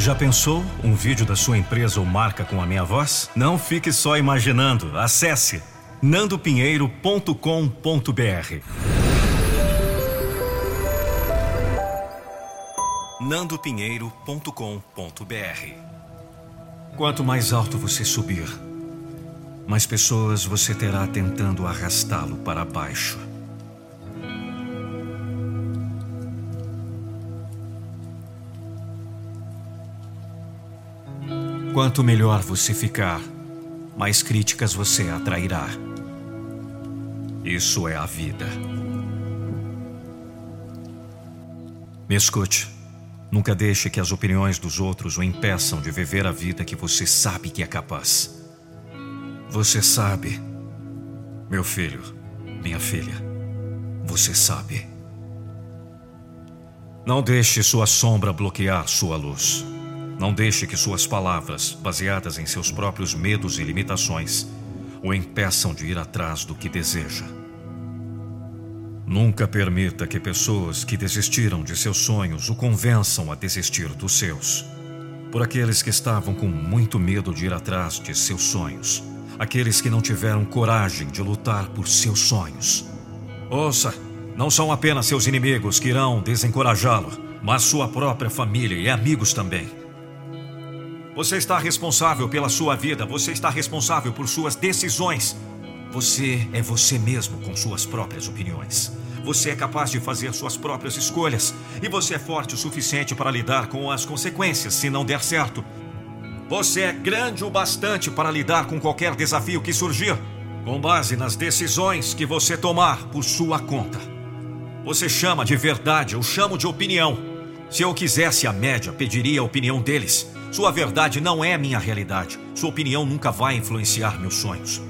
Já pensou um vídeo da sua empresa ou marca com a minha voz? Não fique só imaginando. Acesse nandopinheiro.com.br. nandopinheiro.com.br Quanto mais alto você subir, mais pessoas você terá tentando arrastá-lo para baixo. Quanto melhor você ficar, mais críticas você atrairá. Isso é a vida. Me escute. Nunca deixe que as opiniões dos outros o impeçam de viver a vida que você sabe que é capaz. Você sabe, meu filho, minha filha, você sabe. Não deixe sua sombra bloquear sua luz. Não deixe que suas palavras, baseadas em seus próprios medos e limitações, o impeçam de ir atrás do que deseja. Nunca permita que pessoas que desistiram de seus sonhos o convençam a desistir dos seus. Por aqueles que estavam com muito medo de ir atrás de seus sonhos. Aqueles que não tiveram coragem de lutar por seus sonhos. Ouça, não são apenas seus inimigos que irão desencorajá-lo, mas sua própria família e amigos também. Você está responsável pela sua vida, você está responsável por suas decisões. Você é você mesmo com suas próprias opiniões. Você é capaz de fazer suas próprias escolhas. E você é forte o suficiente para lidar com as consequências se não der certo. Você é grande o bastante para lidar com qualquer desafio que surgir, com base nas decisões que você tomar por sua conta. Você chama de verdade, eu chamo de opinião. Se eu quisesse a média, pediria a opinião deles. Sua verdade não é minha realidade. Sua opinião nunca vai influenciar meus sonhos.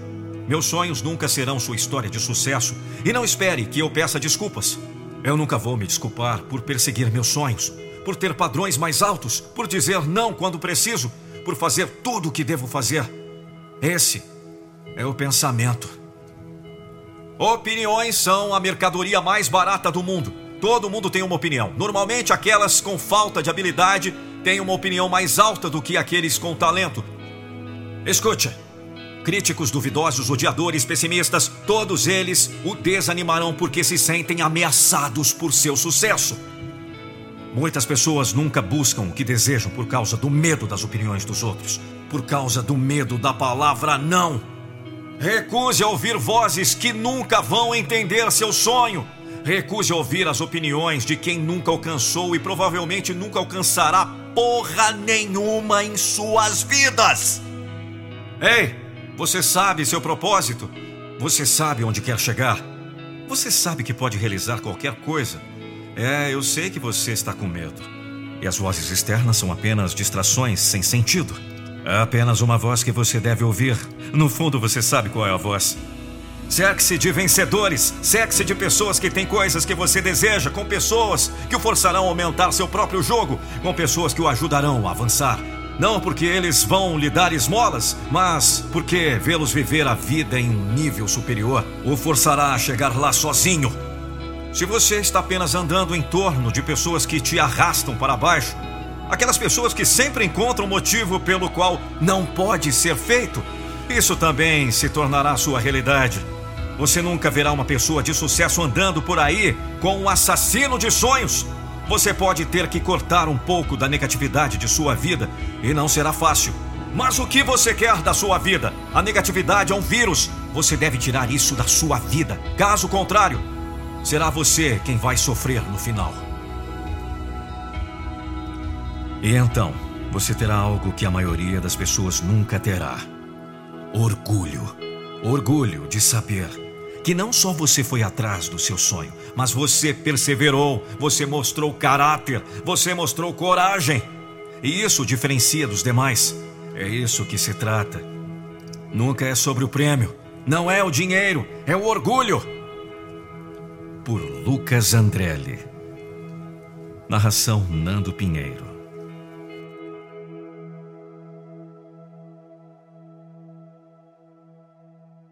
Meus sonhos nunca serão sua história de sucesso. E não espere que eu peça desculpas. Eu nunca vou me desculpar por perseguir meus sonhos, por ter padrões mais altos, por dizer não quando preciso, por fazer tudo o que devo fazer. Esse é o pensamento. Opiniões são a mercadoria mais barata do mundo. Todo mundo tem uma opinião. Normalmente, aquelas com falta de habilidade têm uma opinião mais alta do que aqueles com talento. Escute. Críticos duvidosos, odiadores, pessimistas, todos eles o desanimarão porque se sentem ameaçados por seu sucesso. Muitas pessoas nunca buscam o que desejam por causa do medo das opiniões dos outros, por causa do medo da palavra não. Recuse a ouvir vozes que nunca vão entender seu sonho. Recuse ouvir as opiniões de quem nunca alcançou e provavelmente nunca alcançará porra nenhuma em suas vidas. Ei, você sabe seu propósito? Você sabe onde quer chegar? Você sabe que pode realizar qualquer coisa? É, eu sei que você está com medo. E as vozes externas são apenas distrações sem sentido. É apenas uma voz que você deve ouvir. No fundo, você sabe qual é a voz. Cerque-se de vencedores, cerque-se de pessoas que têm coisas que você deseja, com pessoas que o forçarão a aumentar seu próprio jogo, com pessoas que o ajudarão a avançar. Não porque eles vão lhe dar esmolas, mas porque vê-los viver a vida em um nível superior o forçará a chegar lá sozinho. Se você está apenas andando em torno de pessoas que te arrastam para baixo, aquelas pessoas que sempre encontram motivo pelo qual não pode ser feito, isso também se tornará sua realidade. Você nunca verá uma pessoa de sucesso andando por aí com um assassino de sonhos. Você pode ter que cortar um pouco da negatividade de sua vida e não será fácil. Mas o que você quer da sua vida? A negatividade é um vírus. Você deve tirar isso da sua vida. Caso contrário, será você quem vai sofrer no final. E então, você terá algo que a maioria das pessoas nunca terá: orgulho. Orgulho de saber que não só você foi atrás do seu sonho, mas você perseverou, você mostrou caráter, você mostrou coragem. E isso diferencia dos demais. É isso que se trata. Nunca é sobre o prêmio, não é o dinheiro, é o orgulho. Por Lucas Andrelli. Narração Nando Pinheiro.